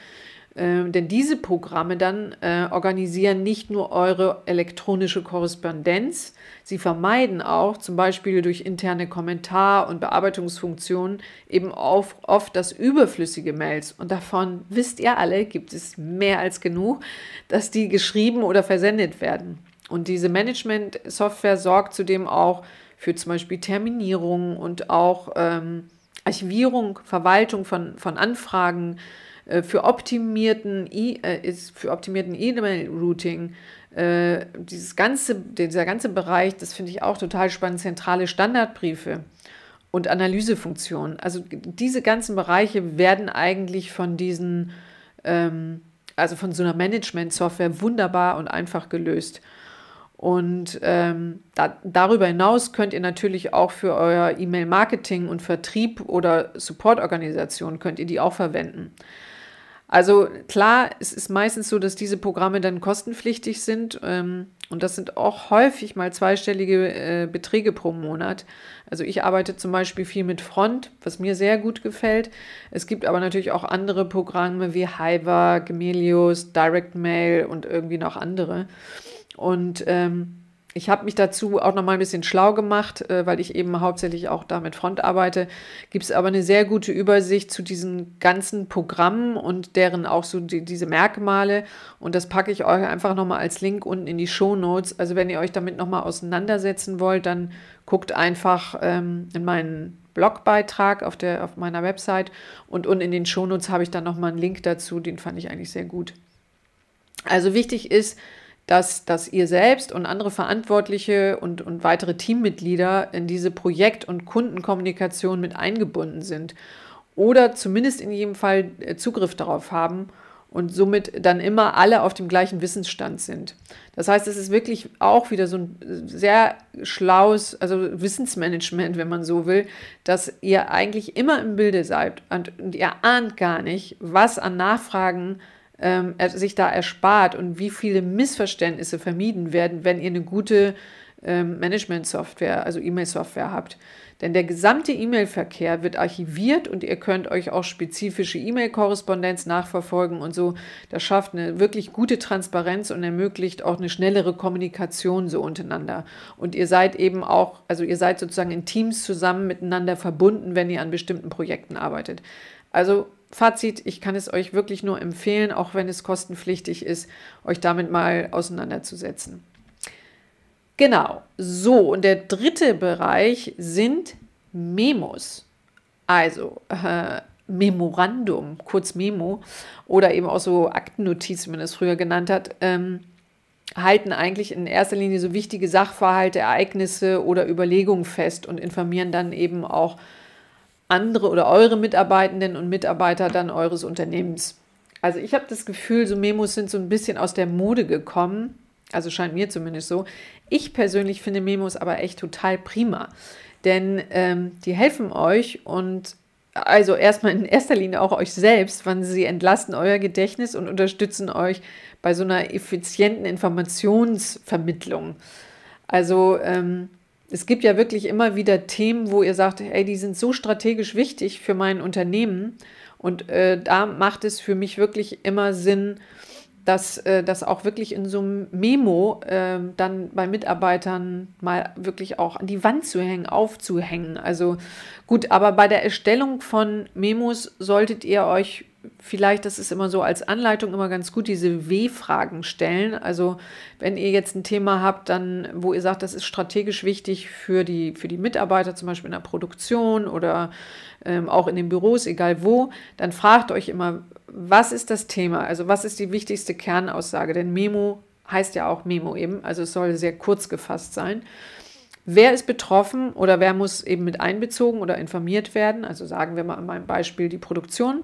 [SPEAKER 1] Ähm, denn diese Programme dann äh, organisieren nicht nur eure elektronische Korrespondenz, sie vermeiden auch zum Beispiel durch interne Kommentar- und Bearbeitungsfunktionen eben auf, oft das überflüssige Mails. Und davon wisst ihr alle, gibt es mehr als genug, dass die geschrieben oder versendet werden. Und diese Management-Software sorgt zudem auch für zum Beispiel Terminierung und auch ähm, Archivierung, Verwaltung von, von Anfragen, äh, für optimierten e äh, ist für optimierten E-Mail-Routing äh, dieses ganze, dieser ganze Bereich, das finde ich auch total spannend, zentrale Standardbriefe und Analysefunktionen. Also diese ganzen Bereiche werden eigentlich von diesen, ähm, also von so einer Management-Software wunderbar und einfach gelöst. Und ähm, da, darüber hinaus könnt ihr natürlich auch für euer E-Mail-Marketing und Vertrieb oder Support-Organisation könnt ihr die auch verwenden. Also klar, es ist meistens so, dass diese Programme dann kostenpflichtig sind ähm, und das sind auch häufig mal zweistellige äh, Beträge pro Monat. Also ich arbeite zum Beispiel viel mit Front, was mir sehr gut gefällt. Es gibt aber natürlich auch andere Programme wie Hiver, Gemelius, Direct Mail und irgendwie noch andere. Und ähm, ich habe mich dazu auch noch mal ein bisschen schlau gemacht, äh, weil ich eben hauptsächlich auch da mit Front arbeite. Gibt es aber eine sehr gute Übersicht zu diesen ganzen Programmen und deren auch so die, diese Merkmale. Und das packe ich euch einfach noch mal als Link unten in die Show Notes. Also wenn ihr euch damit noch mal auseinandersetzen wollt, dann guckt einfach ähm, in meinen Blogbeitrag auf, der, auf meiner Website und unten in den Shownotes habe ich dann noch mal einen Link dazu. Den fand ich eigentlich sehr gut. Also wichtig ist, dass, dass ihr selbst und andere Verantwortliche und, und weitere Teammitglieder in diese Projekt- und Kundenkommunikation mit eingebunden sind oder zumindest in jedem Fall äh, Zugriff darauf haben und somit dann immer alle auf dem gleichen Wissensstand sind. Das heißt, es ist wirklich auch wieder so ein sehr schlaues, also Wissensmanagement, wenn man so will, dass ihr eigentlich immer im Bilde seid und, und ihr ahnt gar nicht, was an Nachfragen ähm, sich da erspart und wie viele Missverständnisse vermieden werden, wenn ihr eine gute ähm, Management-Software, also E-Mail-Software habt. Denn der gesamte E-Mail-Verkehr wird archiviert und ihr könnt euch auch spezifische E-Mail-Korrespondenz nachverfolgen und so. Das schafft eine wirklich gute Transparenz und ermöglicht auch eine schnellere Kommunikation so untereinander. Und ihr seid eben auch, also ihr seid sozusagen in Teams zusammen miteinander verbunden, wenn ihr an bestimmten Projekten arbeitet. Also Fazit, ich kann es euch wirklich nur empfehlen, auch wenn es kostenpflichtig ist, euch damit mal auseinanderzusetzen. Genau, so, und der dritte Bereich sind Memos. Also äh, Memorandum, kurz Memo, oder eben auch so Aktennotiz, wie man es früher genannt hat, ähm, halten eigentlich in erster Linie so wichtige Sachverhalte, Ereignisse oder Überlegungen fest und informieren dann eben auch andere oder eure Mitarbeitenden und Mitarbeiter dann eures Unternehmens. Also ich habe das Gefühl, so Memos sind so ein bisschen aus der Mode gekommen. Also scheint mir zumindest so. Ich persönlich finde Memos aber echt total prima. Denn ähm, die helfen euch und also erstmal in erster Linie auch euch selbst, wann sie entlasten euer Gedächtnis und unterstützen euch bei so einer effizienten Informationsvermittlung. Also ähm, es gibt ja wirklich immer wieder Themen, wo ihr sagt, hey, die sind so strategisch wichtig für mein Unternehmen. Und äh, da macht es für mich wirklich immer Sinn, dass äh, das auch wirklich in so einem Memo äh, dann bei Mitarbeitern mal wirklich auch an die Wand zu hängen, aufzuhängen. Also gut, aber bei der Erstellung von Memos solltet ihr euch vielleicht, das ist immer so als Anleitung immer ganz gut, diese W-Fragen stellen. Also wenn ihr jetzt ein Thema habt, dann, wo ihr sagt, das ist strategisch wichtig für die, für die Mitarbeiter, zum Beispiel in der Produktion oder ähm, auch in den Büros, egal wo, dann fragt euch immer, was ist das Thema? Also was ist die wichtigste Kernaussage? Denn Memo heißt ja auch Memo eben, also es soll sehr kurz gefasst sein. Wer ist betroffen oder wer muss eben mit einbezogen oder informiert werden? Also sagen wir mal an meinem Beispiel die Produktion.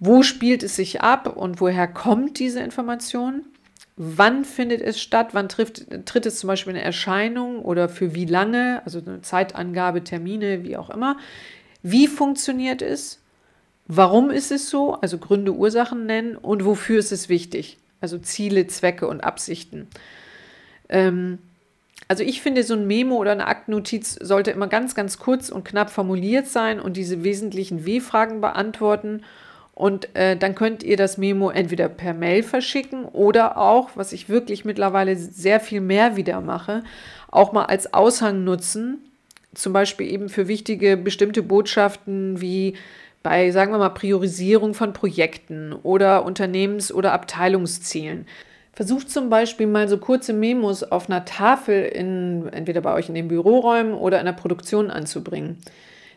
[SPEAKER 1] Wo spielt es sich ab und woher kommt diese Information? Wann findet es statt? Wann trifft, tritt es zum Beispiel in Erscheinung oder für wie lange? Also eine Zeitangabe, Termine, wie auch immer. Wie funktioniert es? Warum ist es so? Also Gründe, Ursachen nennen und wofür ist es wichtig? Also Ziele, Zwecke und Absichten. Ähm, also ich finde, so ein Memo oder eine Aktennotiz sollte immer ganz, ganz kurz und knapp formuliert sein und diese wesentlichen W-Fragen beantworten. Und äh, dann könnt ihr das Memo entweder per Mail verschicken oder auch, was ich wirklich mittlerweile sehr viel mehr wieder mache, auch mal als Aushang nutzen. Zum Beispiel eben für wichtige bestimmte Botschaften wie bei, sagen wir mal, Priorisierung von Projekten oder Unternehmens- oder Abteilungszielen. Versucht zum Beispiel mal so kurze Memos auf einer Tafel in, entweder bei euch in den Büroräumen oder in der Produktion anzubringen.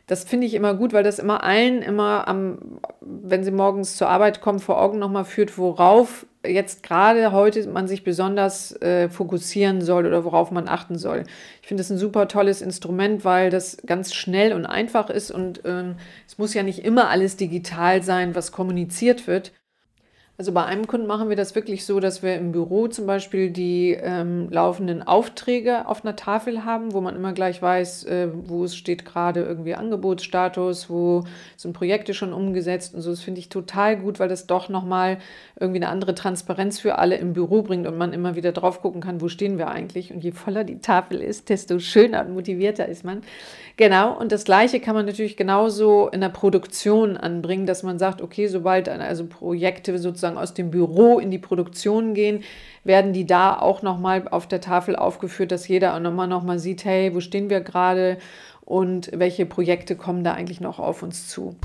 [SPEAKER 1] Das finde ich immer gut, weil das immer allen immer am, wenn sie morgens zur Arbeit kommen, vor Augen nochmal führt, worauf jetzt gerade heute man sich besonders äh, fokussieren soll oder worauf man achten soll. Ich finde das ein super tolles Instrument, weil das ganz schnell und einfach ist und ähm, es muss ja nicht immer alles digital sein, was kommuniziert wird. Also bei einem Kunden machen wir das wirklich so, dass wir im Büro zum Beispiel die ähm, laufenden Aufträge auf einer Tafel haben, wo man immer gleich weiß, äh, wo es steht gerade irgendwie Angebotsstatus, wo sind Projekte schon umgesetzt und so. Das finde ich total gut, weil das doch nochmal irgendwie eine andere Transparenz für alle im Büro bringt und man immer wieder drauf gucken kann, wo stehen wir eigentlich. Und je voller die Tafel ist, desto schöner und motivierter ist man. Genau, und das Gleiche kann man natürlich genauso in der Produktion anbringen, dass man sagt, okay, sobald also Projekte sozusagen aus dem Büro in die Produktion gehen, werden die da auch nochmal auf der Tafel aufgeführt, dass jeder nochmal noch mal sieht, hey, wo stehen wir gerade und welche Projekte kommen da eigentlich noch auf uns zu.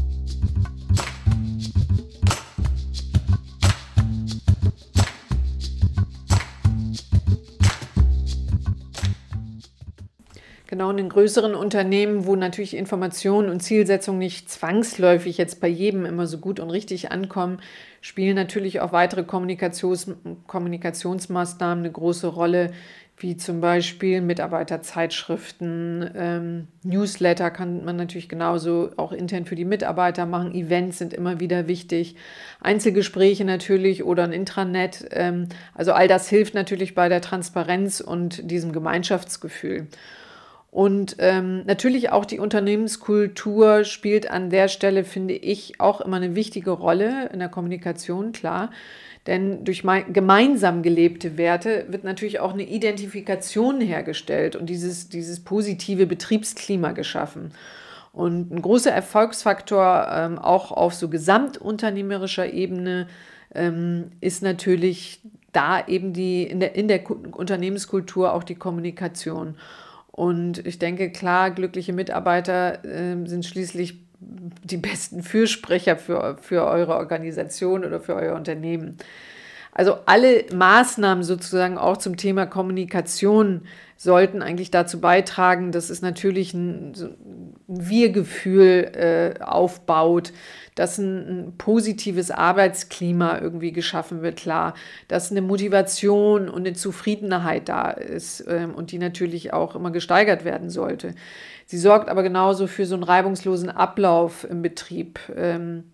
[SPEAKER 1] Genau, in den größeren Unternehmen, wo natürlich Informationen und Zielsetzungen nicht zwangsläufig jetzt bei jedem immer so gut und richtig ankommen, spielen natürlich auch weitere Kommunikations Kommunikationsmaßnahmen eine große Rolle, wie zum Beispiel Mitarbeiterzeitschriften, ähm, Newsletter kann man natürlich genauso auch intern für die Mitarbeiter machen. Events sind immer wieder wichtig, Einzelgespräche natürlich oder ein Intranet. Ähm, also all das hilft natürlich bei der Transparenz und diesem Gemeinschaftsgefühl. Und ähm, natürlich auch die Unternehmenskultur spielt an der Stelle, finde ich, auch immer eine wichtige Rolle in der Kommunikation, klar. Denn durch gemeinsam gelebte Werte wird natürlich auch eine Identifikation hergestellt und dieses, dieses positive Betriebsklima geschaffen. Und ein großer Erfolgsfaktor ähm, auch auf so gesamtunternehmerischer Ebene ähm, ist natürlich da eben die in der, in der Unternehmenskultur auch die Kommunikation. Und ich denke, klar, glückliche Mitarbeiter äh, sind schließlich die besten Fürsprecher für, für eure Organisation oder für euer Unternehmen. Also alle Maßnahmen sozusagen auch zum Thema Kommunikation sollten eigentlich dazu beitragen, dass es natürlich ein, Wir-Gefühl äh, aufbaut, dass ein, ein, positives Arbeitsklima irgendwie geschaffen wird, klar, dass eine Motivation und eine Zufriedenheit da ist ähm, und die natürlich auch immer gesteigert werden sollte. Sie sorgt aber genauso für so einen reibungslosen Ablauf im Betrieb. Ähm,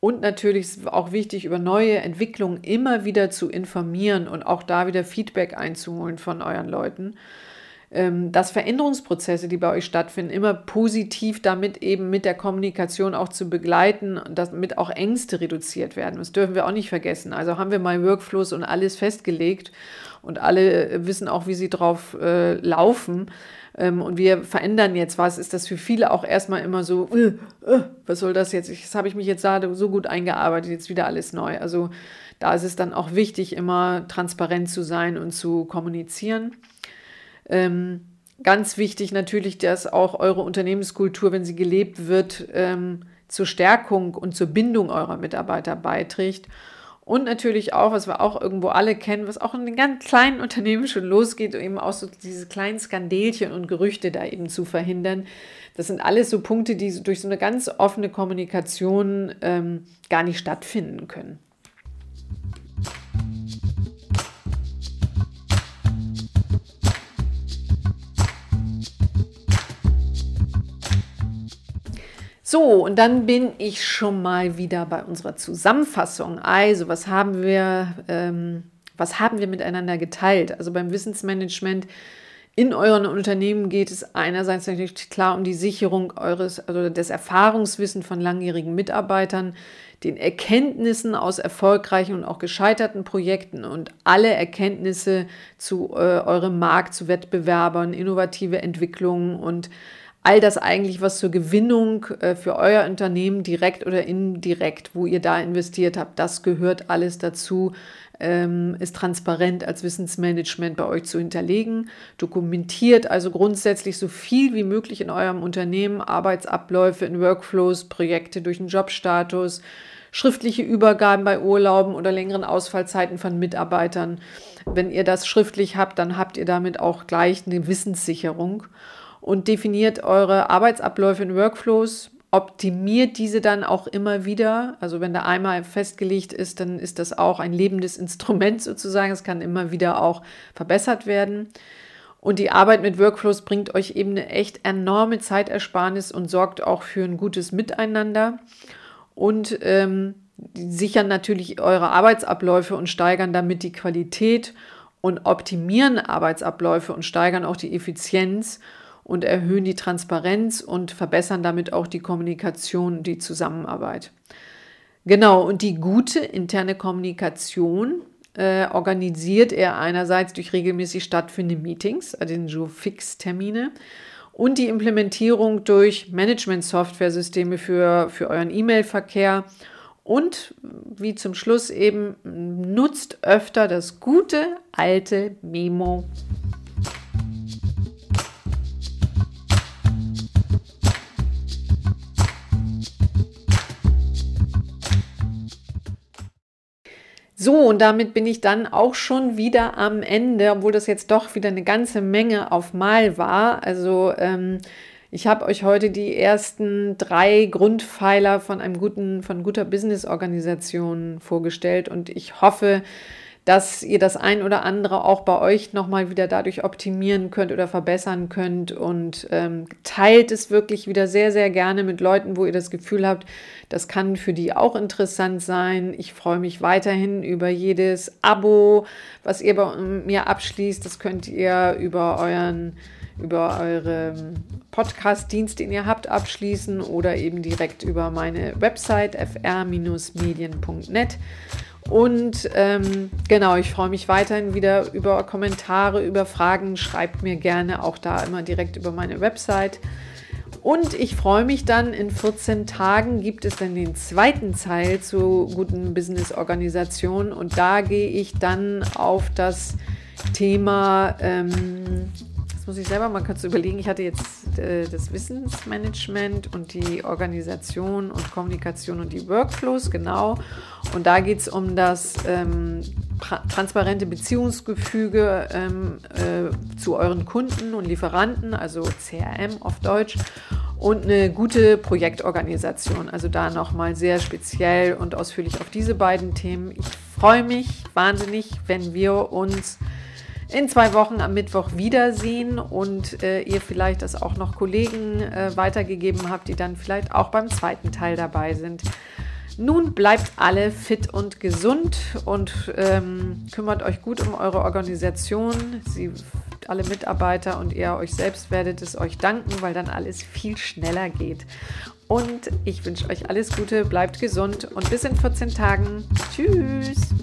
[SPEAKER 1] und natürlich ist auch wichtig, über neue Entwicklungen immer wieder zu informieren und auch da wieder Feedback einzuholen von euren Leuten. Ähm, dass Veränderungsprozesse, die bei euch stattfinden, immer positiv damit eben mit der Kommunikation auch zu begleiten und damit auch Ängste reduziert werden. Das dürfen wir auch nicht vergessen. Also haben wir mal Workflows und alles festgelegt und alle wissen auch, wie sie drauf äh, laufen. Ähm, und wir verändern jetzt was, ist das für viele auch erstmal immer so, äh, äh, was soll das jetzt? Das habe ich mich jetzt da so gut eingearbeitet, jetzt wieder alles neu. Also da ist es dann auch wichtig, immer transparent zu sein und zu kommunizieren. Ähm, ganz wichtig natürlich, dass auch eure Unternehmenskultur, wenn sie gelebt wird, ähm, zur Stärkung und zur Bindung eurer Mitarbeiter beiträgt. Und natürlich auch, was wir auch irgendwo alle kennen, was auch in den ganz kleinen Unternehmen schon losgeht, eben auch so diese kleinen Skandelchen und Gerüchte da eben zu verhindern. Das sind alles so Punkte, die durch so eine ganz offene Kommunikation ähm, gar nicht stattfinden können. So, und dann bin ich schon mal wieder bei unserer Zusammenfassung. Also, was haben wir, ähm, was haben wir miteinander geteilt? Also beim Wissensmanagement in euren Unternehmen geht es einerseits natürlich klar um die Sicherung eures, also des Erfahrungswissens von langjährigen Mitarbeitern, den Erkenntnissen aus erfolgreichen und auch gescheiterten Projekten und alle Erkenntnisse zu äh, eurem Markt, zu Wettbewerbern, innovative Entwicklungen und all das eigentlich, was zur Gewinnung äh, für euer Unternehmen direkt oder indirekt, wo ihr da investiert habt, das gehört alles dazu, ähm, ist transparent als Wissensmanagement bei euch zu hinterlegen. Dokumentiert also grundsätzlich so viel wie möglich in eurem Unternehmen Arbeitsabläufe in Workflows, Projekte durch den Jobstatus, schriftliche Übergaben bei Urlauben oder längeren Ausfallzeiten von Mitarbeitern. Wenn ihr das schriftlich habt, dann habt ihr damit auch gleich eine Wissenssicherung und definiert eure Arbeitsabläufe in Workflows, optimiert diese dann auch immer wieder. Also wenn da einmal festgelegt ist, dann ist das auch ein lebendes Instrument sozusagen. Es kann immer wieder auch verbessert werden. Und die Arbeit mit Workflows bringt euch eben eine echt enorme Zeitersparnis und sorgt auch für ein gutes Miteinander. Und ähm, sichern natürlich eure Arbeitsabläufe und steigern damit die Qualität und optimieren Arbeitsabläufe und steigern auch die Effizienz und erhöhen die Transparenz und verbessern damit auch die Kommunikation, die Zusammenarbeit. Genau, und die gute interne Kommunikation äh, organisiert er einerseits durch regelmäßig stattfindende Meetings, also den Jour-Fix-Termine, und die Implementierung durch Management-Software-Systeme für, für euren E-Mail-Verkehr. Und wie zum Schluss eben, nutzt öfter das gute alte Memo. So, und damit bin ich dann auch schon wieder am Ende, obwohl das jetzt doch wieder eine ganze Menge auf Mal war. Also ähm, ich habe euch heute die ersten drei Grundpfeiler von einem guten, von guter Business-Organisation vorgestellt und ich hoffe, dass ihr das ein oder andere auch bei euch nochmal wieder dadurch optimieren könnt oder verbessern könnt und ähm, teilt es wirklich wieder sehr, sehr gerne mit Leuten, wo ihr das Gefühl habt, das kann für die auch interessant sein. Ich freue mich weiterhin über jedes Abo, was ihr bei mir abschließt. Das könnt ihr über euren über eure Podcast-Dienst, den ihr habt, abschließen oder eben direkt über meine Website fr-medien.net. Und ähm, genau, ich freue mich weiterhin wieder über Kommentare, über Fragen. Schreibt mir gerne auch da immer direkt über meine Website. Und ich freue mich dann, in 14 Tagen gibt es dann den zweiten Teil zu guten Business-Organisationen. Und da gehe ich dann auf das Thema, ähm, jetzt muss ich selber mal kurz überlegen. Ich hatte jetzt äh, das Wissensmanagement und die Organisation und Kommunikation und die Workflows, genau. Und da geht es um das ähm, transparente Beziehungsgefüge ähm, äh, zu euren Kunden und Lieferanten, also CRM auf Deutsch und eine gute Projektorganisation. Also da nochmal sehr speziell und ausführlich auf diese beiden Themen. Ich freue mich wahnsinnig, wenn wir uns in zwei Wochen am Mittwoch wiedersehen und äh, ihr vielleicht das auch noch Kollegen äh, weitergegeben habt, die dann vielleicht auch beim zweiten Teil dabei sind. Nun bleibt alle fit und gesund und ähm, kümmert euch gut um eure Organisation. Sie, alle Mitarbeiter und ihr euch selbst werdet es euch danken, weil dann alles viel schneller geht. Und ich wünsche euch alles Gute, bleibt gesund und bis in 14 Tagen. Tschüss.